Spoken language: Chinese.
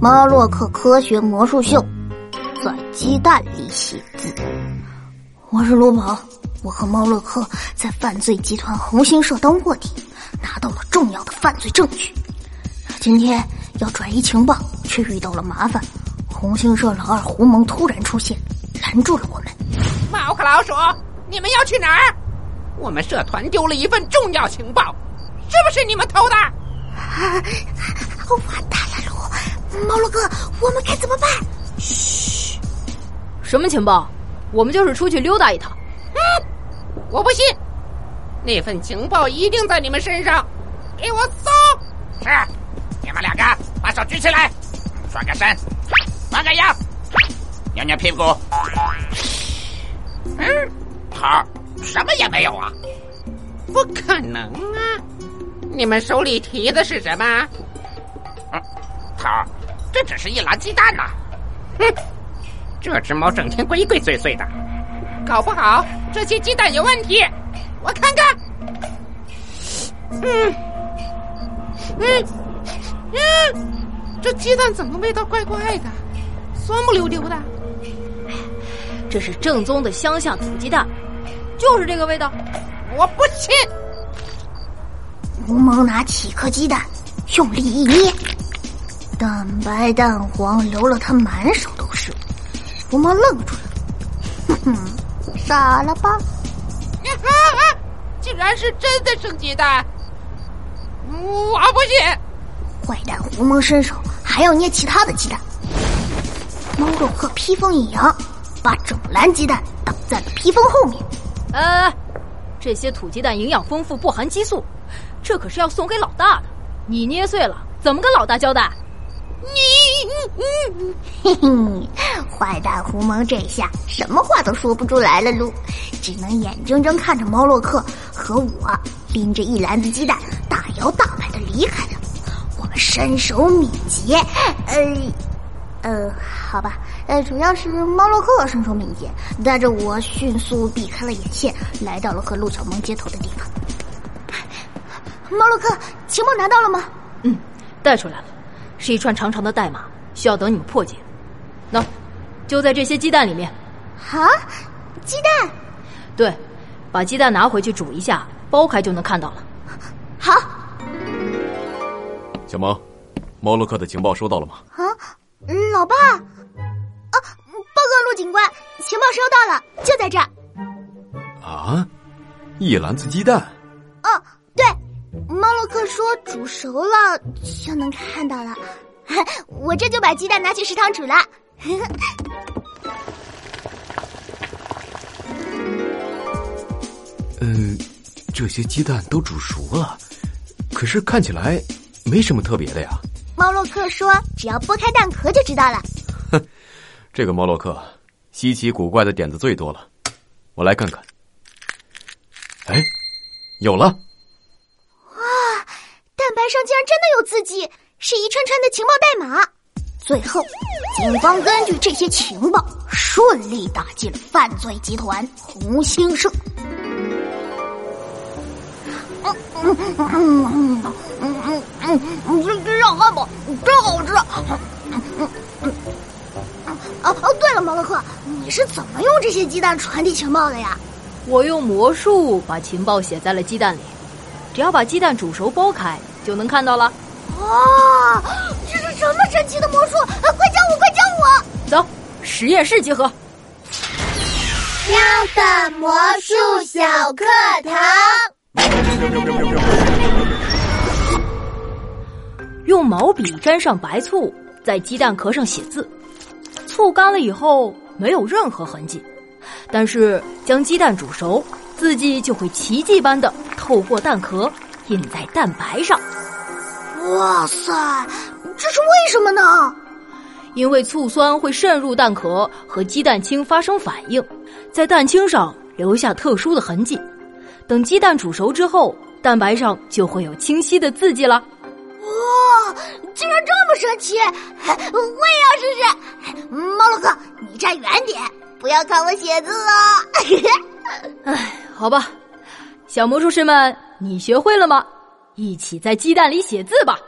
猫洛克科学魔术秀，在鸡蛋里写字。我是卢宝，我和猫洛克在犯罪集团红星社当卧底，拿到了重要的犯罪证据。今天要转移情报，却遇到了麻烦。红星社老二胡蒙突然出现，拦住了我们。猫和老鼠，你们要去哪儿？我们社团丢了一份重要情报，是不是你们偷的？啊！完蛋了，路猫洛哥，我们该怎么办？嘘，什么情报？我们就是出去溜达一趟。嗯，我不信，那份情报一定在你们身上，给我搜！是，你们两个把手举起来，转个身，弯个腰，扭扭屁股。嗯，头什么也没有啊！不可能啊！你们手里提的是什么？嗯，头这只是一篮鸡蛋呐！哼，这只猫整天鬼鬼祟祟的，搞不好这些鸡蛋有问题。我看看。嗯，嗯，嗯，这鸡蛋怎么味道怪怪的，酸不溜丢的？这是正宗的乡下土鸡蛋，就是这个味道。我不信。吴蒙拿起一颗鸡蛋，用力一捏，蛋白蛋黄流了他满手都是。吴蒙愣住了，哼哼，傻了吧？竟然是真的生鸡蛋！我不信。坏蛋胡蒙伸手还要捏其他的鸡蛋。猫洛克披风一扬，把整篮鸡蛋挡在了披风后面。呃，这些土鸡蛋营养丰富，不含激素。这可是要送给老大的，你捏碎了怎么跟老大交代？你，嘿嘿，坏蛋胡蒙这下什么话都说不出来了，噜，只能眼睁睁看着猫洛克和我拎着一篮子鸡蛋大摇大摆的离开了。我们身手敏捷，呃，呃，好吧，呃，主要是猫洛克身手敏捷，带着我迅速避开了眼线，来到了和陆小萌接头的地方。猫洛克，情报拿到了吗？嗯，带出来了，是一串长长的代码，需要等你们破解。那，就在这些鸡蛋里面。啊，鸡蛋？对，把鸡蛋拿回去煮一下，剥开就能看到了。好。小萌，猫洛克的情报收到了吗？啊，老爸。啊，报告陆警官，情报收到了，就在这儿。啊，一篮子鸡蛋。哦，对。猫洛克说：“煮熟了就能看到了。”我这就把鸡蛋拿去食堂煮了。嗯，这些鸡蛋都煮熟了，可是看起来没什么特别的呀。猫洛克说：“只要剥开蛋壳就知道了。”哼，这个猫洛克稀奇古怪的点子最多了。我来看看。哎，有了。蛋白上竟然真的有字迹，是一串串的情报代码。最后，警方根据这些情报，顺利打击了犯罪集团红星社。嗯嗯嗯嗯嗯嗯嗯，这这汉堡真好吃。嗯嗯嗯。哦哦，对了，毛洛克，你是怎么用这些鸡蛋传递情报的呀？我用魔术把情报写在了鸡蛋里，只要把鸡蛋煮熟剥开。就能看到了。哇，这是什么神奇的魔术？啊快教我，快教我！走，实验室集合。喵的魔术小课堂。用毛笔沾上白醋，在鸡蛋壳上写字。醋干了以后没有任何痕迹，但是将鸡蛋煮熟，字迹就会奇迹般的透过蛋壳。印在蛋白上，哇塞，这是为什么呢？因为醋酸会渗入蛋壳和鸡蛋清发生反应，在蛋清上留下特殊的痕迹。等鸡蛋煮熟之后，蛋白上就会有清晰的字迹了。哇，竟然这么神奇！我也要试试。猫洛克，你站远点，不要看我写字啊！哎，好吧，小魔术师们。你学会了吗？一起在鸡蛋里写字吧。